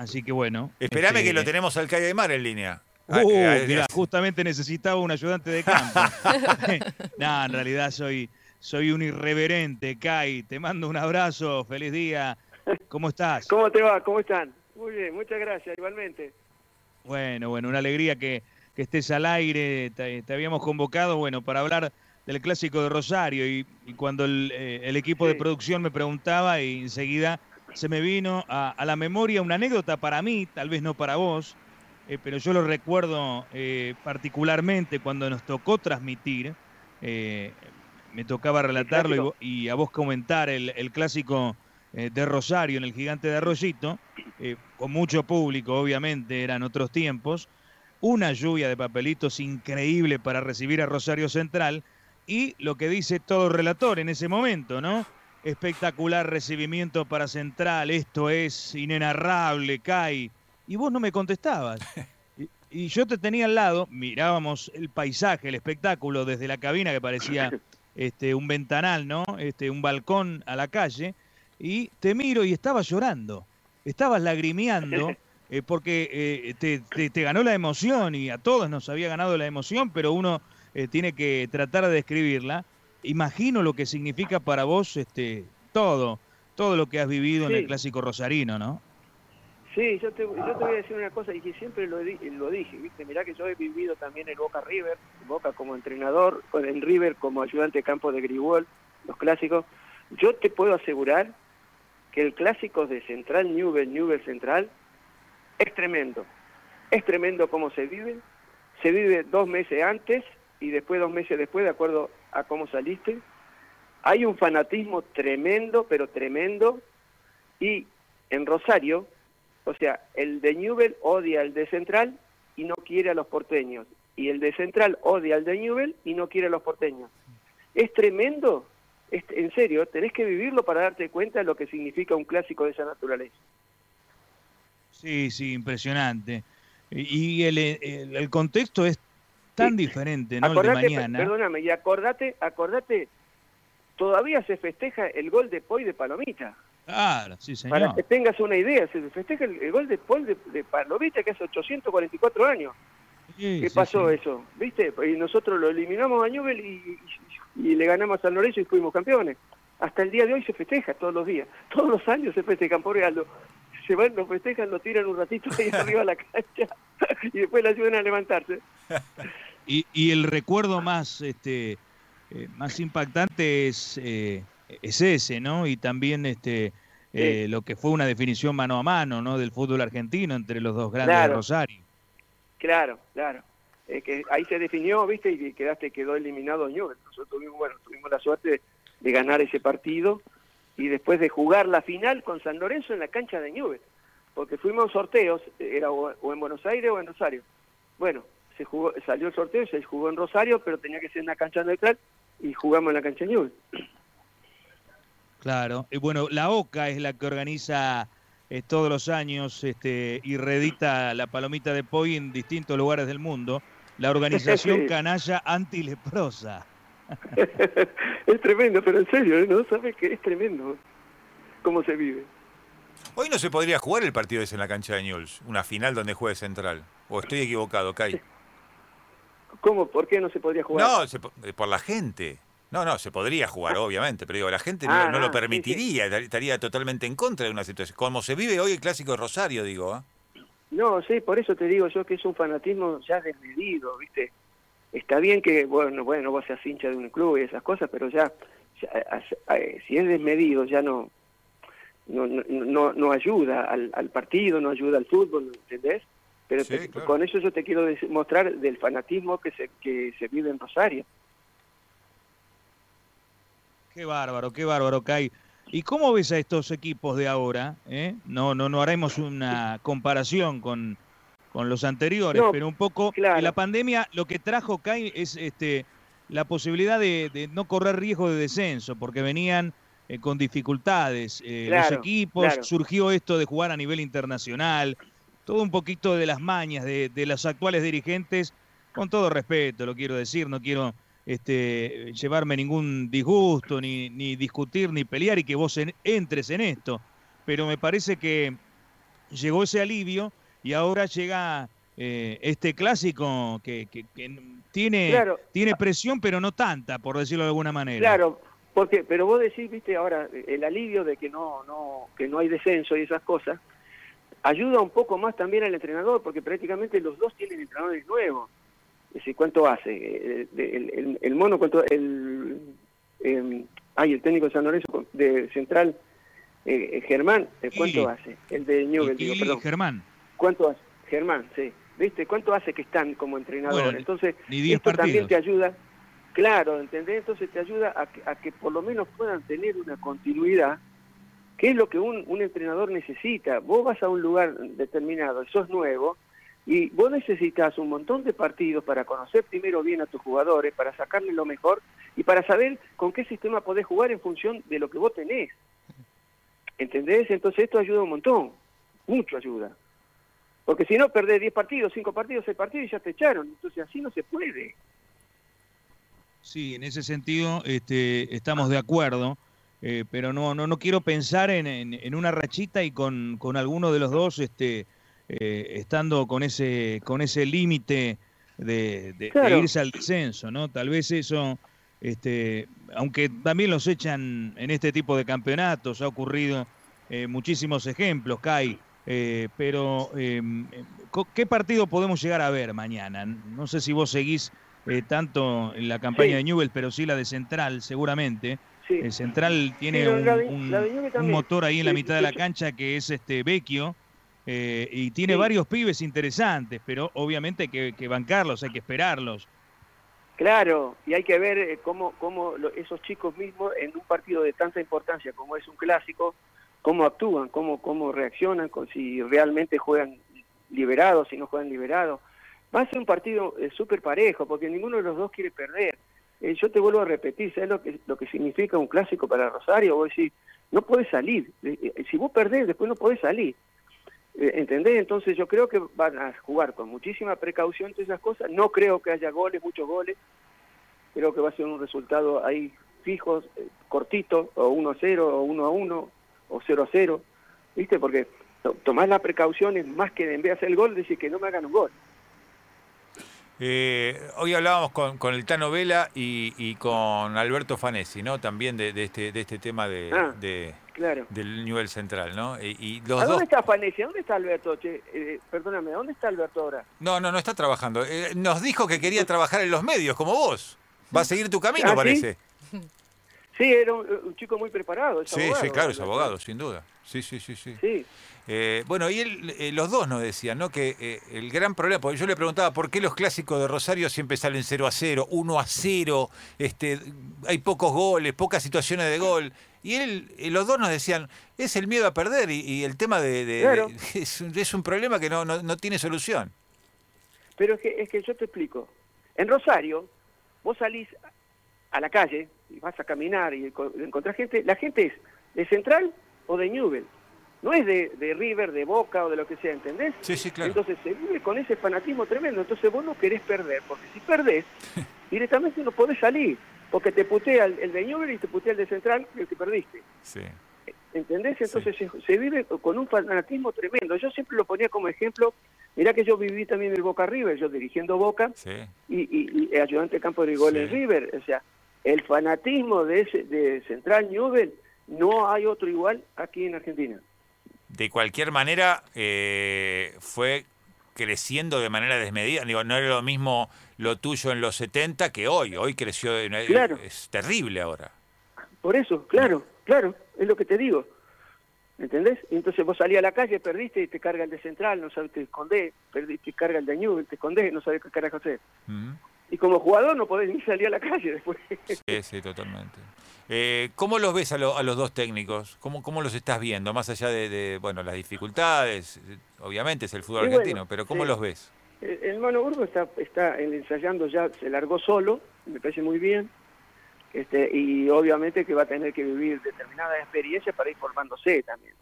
Así que bueno. Esperame este, que lo tenemos al Calle de Mar en línea. Uh, Ah, eh, mirá, justamente necesitaba un ayudante de campo. no, en realidad soy, soy un irreverente, Kai. Te mando un abrazo, feliz día. ¿Cómo estás? ¿Cómo te va? ¿Cómo están? Muy bien, muchas gracias, igualmente. Bueno, bueno, una alegría que, que estés al aire. Te, te habíamos convocado, bueno, para hablar del clásico de Rosario y, y cuando el, eh, el equipo de producción me preguntaba y enseguida se me vino a, a la memoria una anécdota para mí, tal vez no para vos, eh, pero yo lo recuerdo eh, particularmente cuando nos tocó transmitir, eh, me tocaba relatarlo y, a vos comentar el, el clásico de Rosario en el Gigante de Arroyito, con mucho público, obviamente, eran otros tiempos, una lluvia de papelitos increíble para recibir a Rosario Central y lo que dice todo relator en ese momento, ¿no? Espectacular recibimiento para Central, esto es inenarrable, Kai. Y vos no me contestabas. Y, y yo te tenía al lado, mirábamos el paisaje, el espectáculo desde la cabina que parecía este, un ventanal, ¿no? Este, un balcón a la calle, y te miro y estabas llorando, estabas lagrimeando, eh, porque eh, te, te- te ganó la emoción y a todos nos había ganado la emoción, pero uno eh, tiene que tratar de describirla. Imagino lo que significa para vos este, todo, todo lo que has vivido en el clásico rosarino, ¿no? Sí, yo te, yo te voy a decir una cosa y que siempre lo, lo dije, ¿viste? Mirá que yo he vivido también el Boca River, Boca como entrenador, con el River como ayudante de campo de Grigol, los clásicos. Yo te puedo asegurar que el clásico de Central Newell, Newell Central, es tremendo. Es tremendo cómo se vive. Se vive dos meses antes y después dos meses después, de acuerdo a cómo saliste. Hay un fanatismo tremendo, pero tremendo. Y en Rosario, o sea, el de Newell odia al de Central y no quiere a los porteños. Y el de Central odia al de Newell y no quiere a los porteños. Es tremendo. Es- en serio, tenés que vivirlo para darte cuenta de lo que significa un clásico de esa naturaleza. Sí, sí, impresionante. Y el- el contexto es tan diferente, ¿no? El acordate, de pe- mañana. perdóname, y acordate, acordate, todavía se festeja el gol de Poi de Palomita. Claro, sí, Para señor. que tengas una idea, se festeja el, el gol de Poi de, de Palomita, que hace 844 años. Sí, ¿Qué sí, pasó sí. eso? ¿Viste? Y nosotros lo eliminamos a Newell y, y- y le ganamos a San Lorenzo y fuimos campeones. Hasta el día de hoy se festeja todos los días. Todos los años se festejan, por Aldo. Se van, lo festejan, lo tiran un ratito ahí arriba a la cancha y después le ayudan a levantarse. Y, y el recuerdo más, este, eh, más impactante es, eh, es ese, ¿no? Y también este, eh, lo que fue una definición mano a mano, ¿no? Del fútbol argentino entre los dos grandes de. Rosario. Claro, claro. Que ahí se definió, ¿viste? Y quedaste, quedó eliminado Newell. Nosotros tuvimos, bueno, tuvimos la suerte de, ganar ese partido y después de jugar la final con San Lorenzo en la cancha de Newell. Porque fuimos sorteos, era o en Buenos Aires o en Rosario. Bueno, se jugó, salió el sorteo, se jugó en Rosario, pero tenía que ser en la cancha neutral y jugamos en la cancha de Newell. Claro. Y bueno, la OCA es la que organiza eh, todos los años este, y reedita la palomita de Poi en distintos lugares del mundo. La organización Sí. canalla antileprosa. es tremendo, pero en serio, ¿eh? ¿no? ¿Sabes que es tremendo cómo se vive? Hoy no se podría jugar el partido ese en la cancha de Newell's, una final donde juegue Central. O estoy equivocado, Kai. ¿Cómo? ¿Por qué no se podría jugar? No, se eh, por la gente. No, no, se podría jugar, obviamente, pero digo, la gente no- Ah, no, lo sí, permitiría, estar- estaría totalmente en contra de una situación. Como se vive hoy el clásico de Rosario, digo. ¿ah? No, sí, por eso te digo yo que es un fanatismo ya desmedido, ¿viste? Está bien que, bueno, bueno, vos seas hincha de un club y esas cosas, pero ya, ya, a- si es desmedido ya no no, no, no, no ayuda al, al partido, no ayuda al fútbol, ¿entendés? Pero Sí, te- claro. con eso yo te quiero mostrar del fanatismo que se, que se vive en Rosario. Qué bárbaro, qué bárbaro, Kai. ¿Y cómo ves a estos equipos de ahora? eh? No, no, no haremos una comparación con, con los anteriores, No, pero un poco claro. la pandemia lo que trajo, Kai, es este, la posibilidad de, de no correr riesgo de descenso, porque venían eh, con dificultades eh, los equipos, claro. surgió esto de jugar a nivel internacional, todo un poquito de las mañas de, de los actuales dirigentes, con todo respeto, lo quiero decir, no quiero este, llevarme ningún disgusto, ni, ni discutir, ni pelear y que vos en- entres en esto. Pero me parece que llegó ese alivio y ahora llega eh, este clásico que, que, tiene, tiene presión, pero no tanta, por decirlo de alguna manera. Claro, porque, pero vos decís, viste, ahora el alivio de que no, no, que no hay descenso y esas cosas, ayuda un poco más también al entrenador, porque prácticamente los dos tienen entrenadores nuevos. Es decir, ¿cuánto hace? Eh, el, el, mono, ¿cuánto? El, eh, ay, el técnico de San Lorenzo de Central, eh, eh Germán, ¿cuánto hace? El de Newell, digo, perdón. Germán. ¿Cuánto hace? Germán, sí. ¿Viste? ¿Cuánto hace que están como entrenador? Entonces, esto también te ayuda, claro, ¿entendés? Entonces te ayuda a que, a que por lo menos puedan tener una continuidad ¿Qué es lo que un, un, entrenador necesita? Vos vas a un lugar determinado, sos nuevo, y vos necesitas un montón de partidos para conocer primero bien a tus jugadores, para sacarle lo mejor y para saber con qué sistema podés jugar en función de lo que vos tenés. ¿Entendés? Entonces esto ayuda un montón, mucho ayuda. Porque si no, perdés 10 partidos, 5 partidos, 6 partidos y ya te echaron. Entonces así no se puede. Sí, en ese sentido este, estamos de acuerdo. Eh, pero no, no, no quiero pensar en, en, una rachita y con, con, alguno de los dos este, eh, estando con ese, con ese límite de, de, irse al descenso, ¿no? Tal vez eso, este, aunque también los echan en este tipo de campeonatos, ha ocurrido eh, muchísimos ejemplos, Kai, pero em, ¿qué partido podemos llegar a ver mañana? No sé si vos seguís tanto en la campaña de Newell, pero sí la de Central, seguramente. El central tiene un, motor ahí en la mitad de la cancha que es este Vecchio eh, y tiene varios pibes interesantes, pero obviamente hay que, bancarlos, hay que esperarlos. Claro, y hay que ver eh, cómo, cómo esos chicos mismos en un partido de tanta importancia como es un clásico, cómo actúan, cómo, cómo reaccionan, si realmente juegan liberados, si no juegan liberados. Va a ser un partido eh, súper parejo, porque ninguno de los dos quiere perder. Eh, yo te vuelvo a repetir, ¿sabes lo que, lo que significa un clásico para Rosario? Vos decís, no puedes salir. Eh, eh, si vos perdés, después no podés salir. ¿Entendés? Entonces yo creo que van a jugar con muchísima precaución todas esas cosas. No creo que haya goles, muchos goles. Creo que va a ser un resultado ahí fijo, cortito, o 1-0, o 1-1, o 0-0. ¿Viste? Porque tomás las precauciones más que en vez de hacer el gol, decir que no me hagan un gol. Eh, hoy hablábamos con, con, el Tano Vela y, y, con Alberto Fanesi, ¿no? También de, de, este, de este tema de, ah, de claro. del nivel central, ¿no? Y, los ¿A dónde está Fanesi? ¿A dónde está Alberto? Che, eh, perdóname, ¿dónde está Alberto ahora? No, no, no está trabajando. Eh, nos dijo que quería trabajar en los medios, como vos. Va a seguir tu camino, ¿Ah, parece. Sí, era un, chico muy preparado. sí, sí, claro, es abogado, sin duda. Sí, sí, sí, sí. Sí. Eh, bueno, y él, eh, los dos nos decían, ¿no? Que eh, el gran problema, porque yo le preguntaba por qué los clásicos de Rosario siempre salen 0 a 0, 1 a 0, este, hay pocos goles, pocas situaciones de gol. Y él, los dos nos decían, es el miedo a perder y, el tema de... es, un problema que no, no, tiene solución. Pero es que, es que yo te explico. En Rosario, vos salís a la calle y vas a caminar y encontrás gente, la gente es de Central o de Newell no es de, de, River, de Boca o de lo que sea, ¿entendés? Sí, sí, claro. Entonces se vive con ese fanatismo tremendo, entonces vos no querés perder, porque si perdés, directamente no podés salir, porque te putea el, de Newell y te putea el de Central, el que perdiste. Sí. ¿Entendés? Entonces se, vive con un fanatismo tremendo. Yo siempre lo ponía como ejemplo, mirá que yo viví también el Boca River, yo dirigiendo Boca y, y, ayudante de campo de gol en River, o sea, el fanatismo de, ese, de Central Newell no hay otro igual aquí en Argentina de cualquier manera eh, fue creciendo de manera desmedida. Digo, no era lo mismo lo tuyo en los 70 que hoy. Hoy creció, de una, claro. es terrible ahora. Por eso, claro, claro, es lo que te digo. ¿Entendés? Entonces vos salís a la calle, perdiste y te carga el de central, no sabes, te escondés, perdiste, carga el de Newell, te escondés, no sabes qué carajo hacer. Y como jugador no podés ni salir a la calle después. Sí, sí, totalmente. Eh, ¿Cómo los ves a, los dos técnicos? ¿Cómo, ¿Cómo los estás viendo? Más allá de, bueno, las dificultades, obviamente es el fútbol argentino, pero ¿cómo los ves? El, Mano Burgo está, está ensayando ya, se largó solo, me parece muy bien, este, y obviamente que va a tener que vivir determinada experiencia para ir formándose también.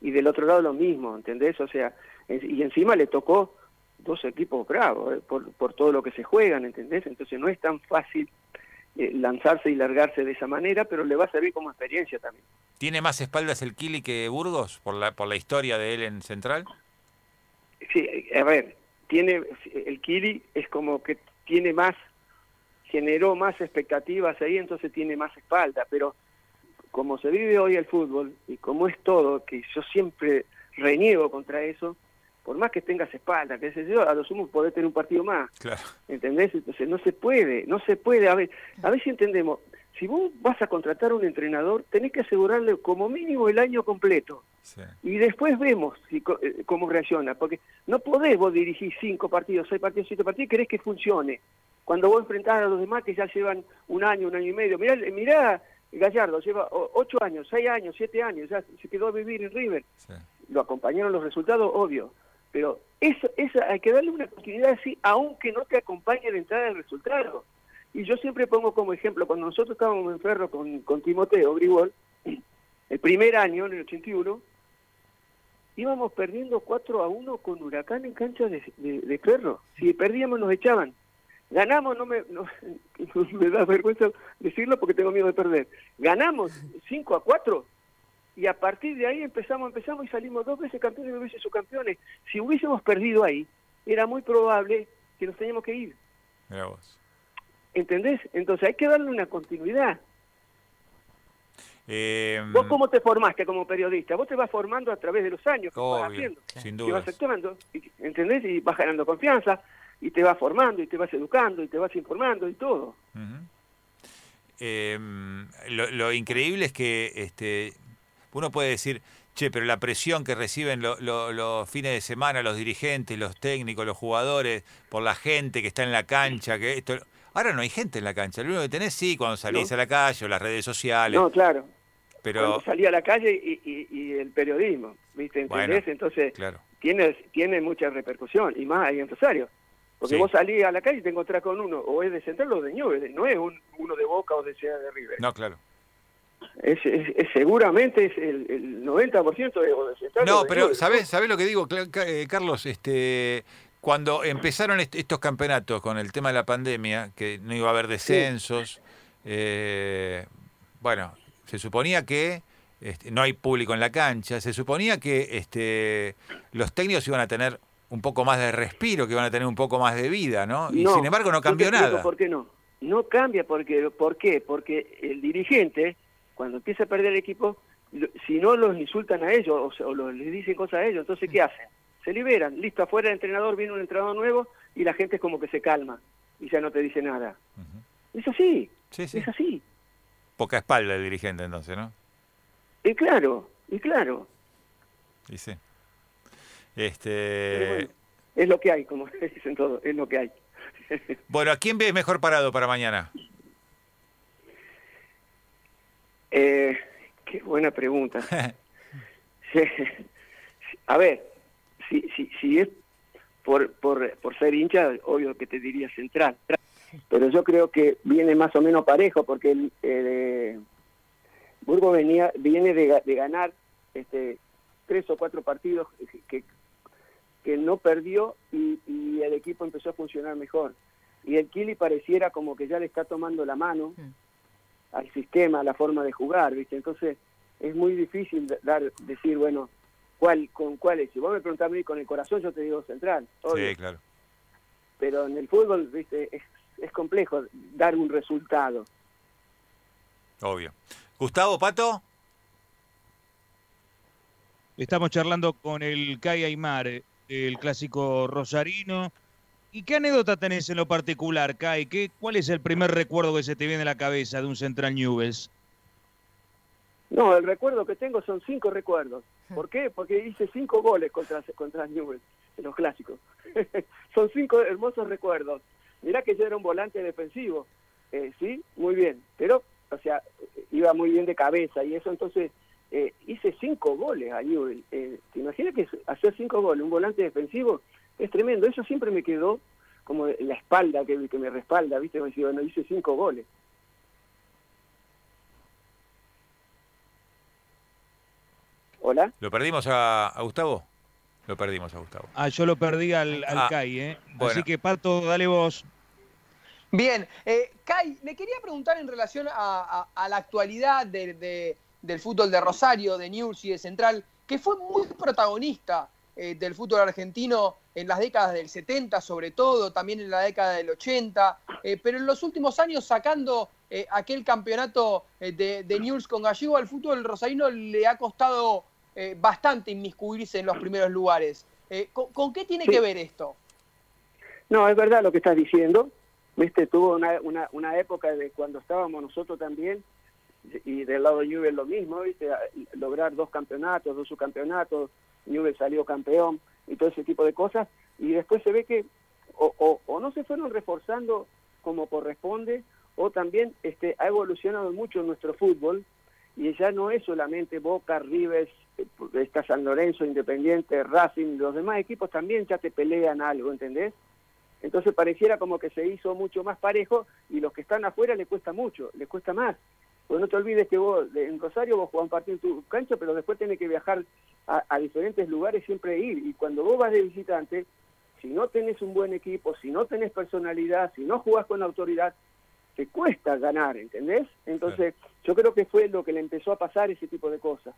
Y del otro lado lo mismo, ¿entendés? O sea, y encima le tocó dos equipos bravos, eh, por, por todo lo que se juegan, ¿entendés? Entonces no es tan fácil eh, lanzarse y largarse de esa manera, pero le va a servir como experiencia también. ¿Tiene más espaldas el Kili que Burgos por la, por la historia de él en Central? Sí, a ver, tiene el Kili es como que tiene más, generó más expectativas ahí, entonces tiene más espalda, pero como se vive hoy el fútbol y como es todo, que yo siempre reniego contra eso, por más que tengas espalda, que sé yo, a lo sumo podés tener un partido más. Claro. ¿Entendés? Entonces no se puede, no se puede. A ver, a ver si entendemos. Si vos vas a contratar a un entrenador, tenés que asegurarle como mínimo el año completo. Sí. Y después vemos si, eh, cómo reacciona. Porque no podés vos dirigir cinco partidos, seis partidos, siete partidos y querés que funcione. Cuando vos enfrentás a los demás que ya llevan un año, un año y medio. Mirá, mirá Gallardo, lleva ocho años, seis años, siete años, ya se quedó a vivir en River sí. lo acompañaron los resultados, obvio, pero eso, eso hay que darle una continuidad así, aunque no te acompañe la entrada del resultado. Y yo siempre pongo como ejemplo, cuando nosotros estábamos en Ferro con, con Timoteo Grigol, el primer año, en el 81, íbamos perdiendo 4 a 1 con Huracán en cancha de, de- de Ferro. Si perdíamos nos echaban. Ganamos, no me, no, me da vergüenza decirlo porque tengo miedo de perder. Ganamos 5 a 4 y a partir de ahí empezamos, empezamos y salimos dos veces campeones y dos veces subcampeones. Si hubiésemos perdido ahí, era muy probable que nos teníamos que ir. Mirá vos. ¿Entendés? Entonces hay que darle una continuidad. Eh, ¿Vos cómo te formaste como periodista? Vos te vas formando a través de los años que vas haciendo. sin Y vas dudas. actuando, ¿entendés? Y vas ganando confianza, y te vas formando, y te vas educando, y te vas informando, y todo. Eh, lo, lo increíble es que este, uno puede decir, che, pero la presión que reciben lo- lo- los fines de semana los dirigentes, los técnicos, los jugadores, por la gente que está en la cancha, que esto... Ahora no hay gente en la cancha, lo único que tenés sí cuando salís No. a la calle o las redes sociales, No, claro. pero Cuando salí a la calle y, y- y el periodismo, ¿viste? ¿Entendés? Bueno, Entonces, claro, tiene, tiene mucha repercusión, y más ahí en Rosario. Porque Sí. vos salís a la calle y te encontrás con uno, o es de Central o de Newell's, no es un, uno de Boca o de Ciudad de River. no, claro. Es, es- es- seguramente es el, el 90% de, de No, de pero Newell's. ¿sabés, ¿sabés lo que digo, eh, Carlos? Este, cuando empezaron est- estos campeonatos con el tema de la pandemia, que no iba a haber descensos, eh, bueno, se suponía que este, no hay público en la cancha, se suponía que este, los técnicos iban a tener un poco más de respiro, que iban a tener un poco más de vida, ¿no? Y No, sin embargo no cambió nada. ¿Por qué no? No cambia porque, ¿por qué? Porque el dirigente, cuando empieza a perder el equipo, si no los insultan a ellos o, o les dicen cosas a ellos, entonces ¿qué hacen? Se liberan, listo, afuera el entrenador, viene un entrenador nuevo y la gente es como que se calma y ya no te dice nada. Es así, Sí, sí. es así. Poca espalda el dirigente entonces, ¿no? Y claro, y claro, Y sí. Este, bueno, es lo que hay, como dicen todos, es lo que hay. bueno, ¿a quién ves mejor parado para mañana? Eh, qué buena pregunta. Sí. A ver, si, si, si es por, por, por ser hincha, obvio que te diría central. Pero yo creo que viene más o menos parejo porque el, el, Burgo venía, viene de, de ganar este, tres o cuatro partidos que, que no perdió y, y el equipo empezó a funcionar mejor. Y el Kili pareciera como que ya le está tomando la mano al sistema, a la forma de jugar, ¿viste? Entonces es muy difícil dar decir, bueno, cuál con cuál es. Si vos me preguntás a mí con el corazón, yo te digo central, obvio. Sí, claro. pero en el fútbol, ¿viste? Es, es complejo dar un resultado. Obvio. Gustavo, Pato. Estamos charlando con el Kai Aymar, eh, el clásico rosarino. ¿Y qué anécdota tenés en lo particular, Kai? ¿Qué, ¿Cuál es el primer recuerdo que se te viene a la cabeza de un Central Newells? No, el recuerdo que tengo son cinco recuerdos. ¿Por qué? Porque hice cinco goles contra, contra Newell's en los clásicos. son cinco hermosos recuerdos. Mirá que yo era un volante defensivo, eh, sí, muy bien, pero, o sea, iba muy bien de cabeza y eso, entonces eh, hice cinco goles a Newell's. Eh, ¿Te imaginas que hacer cinco goles, un volante defensivo? Es tremendo, eso siempre me quedó como la espalda que, que me respalda, ¿viste? Me decía, bueno, hice cinco goles. ¿Hola? ¿Lo perdimos a, a Gustavo? Lo perdimos a Gustavo. Ah, yo lo perdí al, al Ah, Kai, ¿eh? bueno. Así que, Pato, dale vos. Bien, eh, Kai, le quería preguntar en relación a, la actualidad del fútbol de Rosario, de News y de Central, que fue muy protagonista eh, del fútbol argentino en las décadas del 70 sobre todo, también en la década del 80, eh, pero en los últimos años sacando eh, aquel campeonato de, de News con Gallego al fútbol rosarino le ha costado bastante inmiscuirse en los primeros lugares. ¿con, qué tiene que ver esto? No, es verdad lo que estás diciendo. Viste, tuvo una, una, una época de cuando estábamos nosotros también, y del lado de Newell lo mismo, ¿viste? lograr dos campeonatos, dos subcampeonatos, Newell salió campeón y todo ese tipo de cosas, y después se ve que o, o, no se fueron reforzando como corresponde, o también este, ha evolucionado mucho nuestro fútbol, y ya no es solamente Boca, River, eh, está San Lorenzo, Independiente, Racing, los demás equipos también ya te pelean algo, ¿entendés? Entonces pareciera como que se hizo mucho más parejo y los que están afuera le cuesta mucho, le cuesta más. Pues no te olvides que vos en Rosario vos jugás un partido en tu cancha, pero después tenés que viajar a, diferentes lugares siempre ir. Y cuando vos vas de visitante, si no tenés un buen equipo, si no tenés personalidad, si no jugás con autoridad, te cuesta ganar, ¿entendés? Entonces, yo creo que fue lo que le empezó a pasar ese tipo de cosas.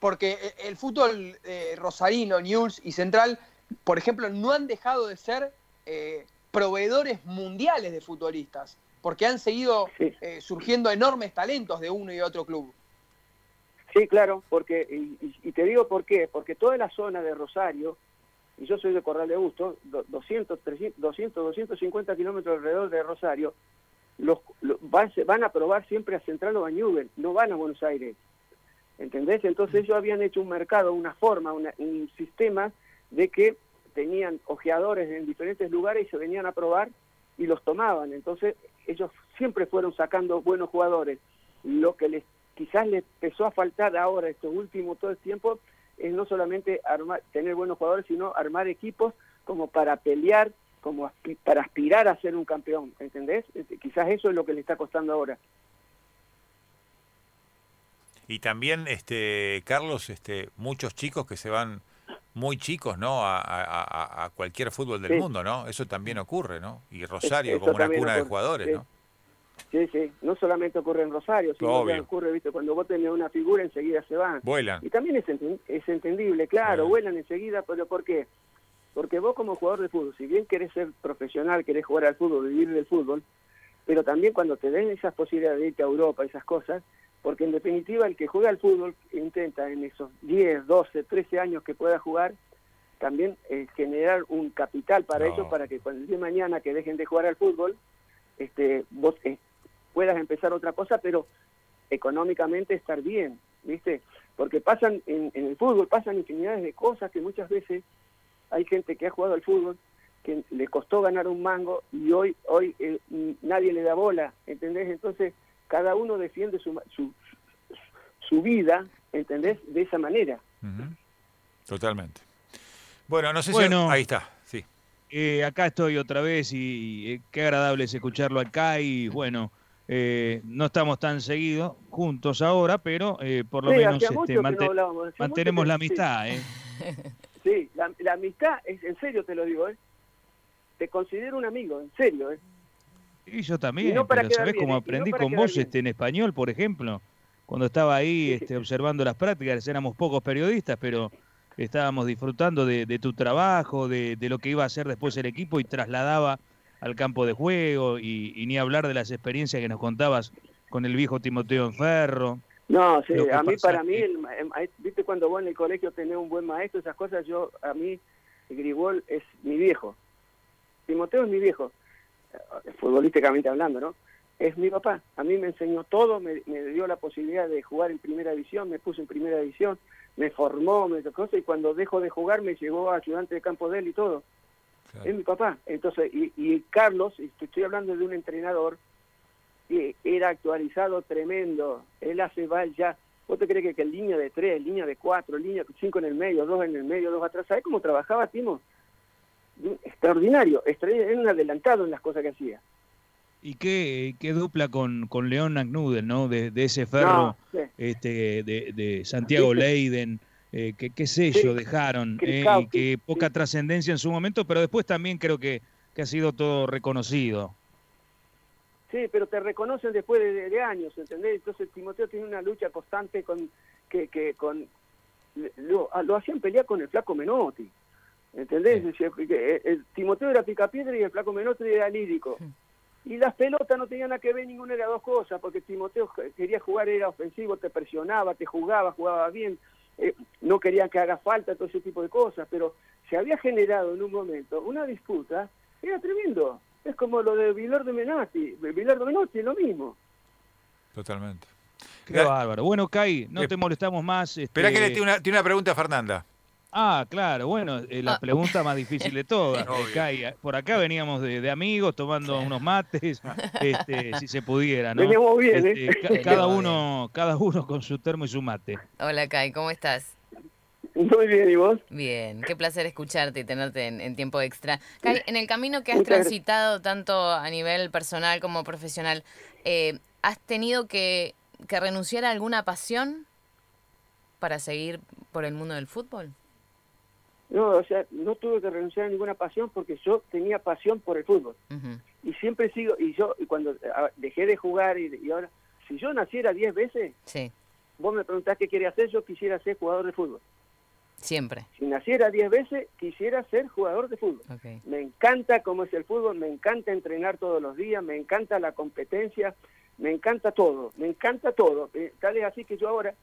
Porque eh, el fútbol eh, rosarino, News y Central, por ejemplo, no han dejado de ser eh, proveedores mundiales de futbolistas porque han seguido eh, surgiendo enormes talentos de uno y otro club. Sí, claro, porque y, te digo por qué, porque toda la zona de Rosario, y yo soy de Corral de Busto, 200, 300, 200 250 kilómetros alrededor de Rosario, los, van, a probar siempre a Central o a Newell, no van a Buenos Aires. ¿Entendés? Entonces ellos habían hecho un mercado, una forma, un sistema de que tenían ojeadores en diferentes lugares y se venían a probar y los tomaban. Entonces ellos siempre fueron sacando buenos jugadores. Lo que les quizás les empezó a faltar ahora, estos últimos todo el tiempo, es no solamente armar, tener buenos jugadores, sino armar equipos como para pelear, como para aspirar a ser un campeón, ¿entendés? Quizás eso es lo que le está costando ahora. Y también, este, Carlos, este, muchos chicos que se van muy chicos, ¿no? A, cualquier fútbol del mundo, ¿no? Eso también ocurre, ¿no? Y Rosario como una cuna de jugadores, ¿no? Sí, sí, no solamente ocurre en Rosario, sino que ocurre, viste, cuando vos tenés una figura enseguida se van. Vuelan. Y también es, es entendible, claro, vuelan enseguida, pero ¿por qué? Porque vos como jugador de fútbol, si bien querés ser profesional, querés jugar al fútbol, vivir del fútbol, pero también cuando te den esas posibilidades de irte a Europa, esas cosas, porque en definitiva el que juega al fútbol intenta en esos 10, 12, 13 años que pueda jugar, también eh, generar un capital para ellos, para que cuando el día de mañana que dejen de jugar al fútbol, este, vos eh, puedas empezar otra cosa, pero económicamente estar bien, ¿viste? Porque pasan en, el fútbol, pasan infinidades de cosas que muchas veces hay gente que ha jugado al fútbol que le costó ganar un mango y hoy hoy eh, nadie le da bola, ¿entendés? Entonces cada uno defiende su, su, vida, ¿entendés? De esa manera. Totalmente. Bueno, no sé si... Ahí está, sí. Eh, acá estoy otra vez y, eh, qué agradable es escucharlo acá y bueno, eh, no estamos tan seguidos juntos ahora, pero por lo menos este, mantenemos la amistad. Sí, la, amistad, es, en serio te lo digo, te considero un amigo, en serio. ¿eh? Y yo también, pero ¿sabés cómo aprendí con vos este, en español, por ejemplo? Cuando estaba ahí este, observando las prácticas, éramos pocos periodistas, pero estábamos disfrutando de, tu trabajo, de, lo que iba a hacer después el equipo y trasladaba al campo de juego y, ni hablar de las experiencias que nos contabas con el viejo Timoteo Enferro. No, sí, a mí, para mí, viste cuando vos en el colegio tenés un buen maestro, esas cosas, yo, a mí, Grigol es mi viejo. Timoteo es mi viejo futbolísticamente hablando, ¿no? Es mi papá. A mí me enseñó todo, me, dio la posibilidad de jugar en primera división, me puso en primera división, me formó, me tocó, y cuando dejó de jugar me llegó a ayudante de campo de él y todo. Es mi papá. Entonces, y, Carlos, estoy hablando de un entrenador que era actualizado tremendo. Él hace va ya. ¿Vos te crees que, que línea de tres, línea de cuatro, línea cinco en el medio, dos en el medio, dos atrás? ¿Sabés cómo trabajaba Timo? Extraordinario, era un adelantado en las cosas que hacía. ¿Y qué, qué dupla con, con León Agnuden, ¿no? De, ese ferro este, de, Santiago Leiden, eh, que qué sello dejaron, eh, y que poca trascendencia en su momento, pero después también creo que que ha sido todo reconocido. Sí, pero te reconocen después de, de años, ¿entendés? Entonces Timoteo tiene una lucha constante con que, que con lo, lo hacían pelear con el flaco Menotti. ¿Entendés? Sí. El, el Timoteo era picapiedra y el flaco Menotti era lírico. Y las pelotas no tenían nada que ver ninguna de las dos cosas, porque Timoteo quería jugar, era ofensivo, te presionaba, te jugaba, jugaba bien, eh, no querían que haga falta, todo ese tipo de cosas, pero se había generado en un momento una disputa, era tremendo. Es como lo de Vilar de Menotti, Vilar de Menotti es lo mismo. Totalmente. Qué bárbaro. Bueno, Kai, no Eh, te molestamos más. Espera que este- le tiene una, tiene una pregunta a Fernanda. Ah, claro, bueno, eh, la Ah. pregunta más difícil de todas. Obvio. Kai, por acá veníamos de, de amigos tomando unos mates, este, si se pudiera, ¿no? Veníamos bien, Este, ¿eh? ca- Veníamos cada bien. uno, cada uno con su termo y su mate. Hola Kai, ¿cómo estás? Muy bien, ¿y vos? Bien, qué placer escucharte y tenerte en, en tiempo extra. Kai, en el camino que has Muchas gracias. transitado tanto a nivel personal como profesional, eh, ¿has tenido que, que renunciar a alguna pasión para seguir por el mundo del fútbol? No, o sea, no tuve que renunciar a ninguna pasión porque yo tenía pasión por el fútbol. Y siempre sigo, y yo, y cuando ah, dejé de jugar y, y ahora, si yo naciera 10 veces, Sí, vos me preguntás qué quería hacer, yo quisiera ser jugador de fútbol. siempre. Si naciera 10 veces, quisiera ser jugador de fútbol. Me encanta cómo es el fútbol, me encanta entrenar todos los días, me encanta la competencia, me encanta todo, me encanta todo. Eh, tal es así que yo ahora,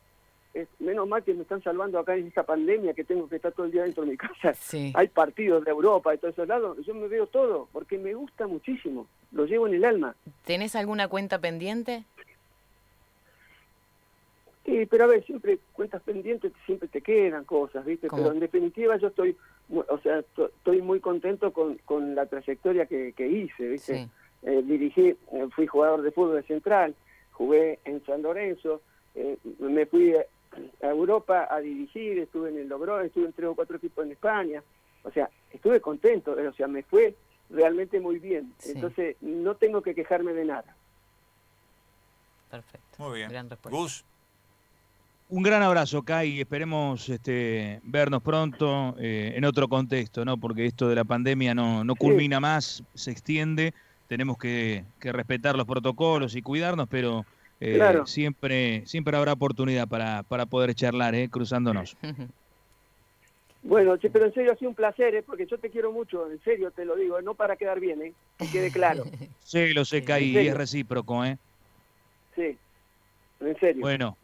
es, menos mal que me están salvando acá en esta pandemia que tengo que estar todo el día dentro de mi casa. Sí. Hay partidos de Europa y todos esos lados, yo me veo todo porque me gusta muchísimo, lo llevo en el alma. ¿Tenés alguna cuenta pendiente? Sí, pero a ver, siempre cuentas pendientes, siempre te quedan cosas, ¿viste? ¿Cómo? Pero en definitiva yo estoy, o sea, to- estoy muy contento con, con la trayectoria que, que hice, ¿viste? Sí. Eh, dirigí, eh, fui jugador de fútbol de central, jugué en San Lorenzo, eh, me fui a Europa a dirigir, estuve en el Logroño, estuve en tres o cuatro equipos en España, o sea, estuve contento, o sea, me fue realmente muy bien, Sí. entonces no tengo que quejarme de nada. Perfecto. Muy bien. Gran respuesta. Gus, Un gran abrazo, Kai, y esperemos este, vernos pronto eh, en otro contexto, ¿no? Porque esto de la pandemia no, no culmina más, se extiende, tenemos que, que respetar los protocolos y cuidarnos, pero eh, Claro. siempre, siempre habrá oportunidad para, para poder charlar, ¿eh? cruzándonos. Bueno, che, pero en serio ha sido un placer, ¿eh? porque yo te quiero mucho, en serio te lo digo, no para quedar bien, ¿eh? que quede claro. Sí, lo sé, Kai, es recíproco, ¿eh? Sí, en serio. Bueno,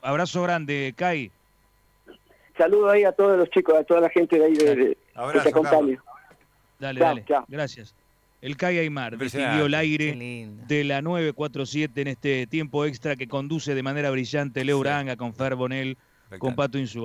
abrazo grande, Kai. Saludo ahí a todos los chicos, a toda la gente de ahí de, de- que Abrazo, te acompaña. Dale, Chao, dale. chao. Gracias. El Kai Aymar distinguió el aire de la 947 en este tiempo extra que conduce de manera brillante Leo Sí. Uranga con Fer Bonel, con. Pato Insúa.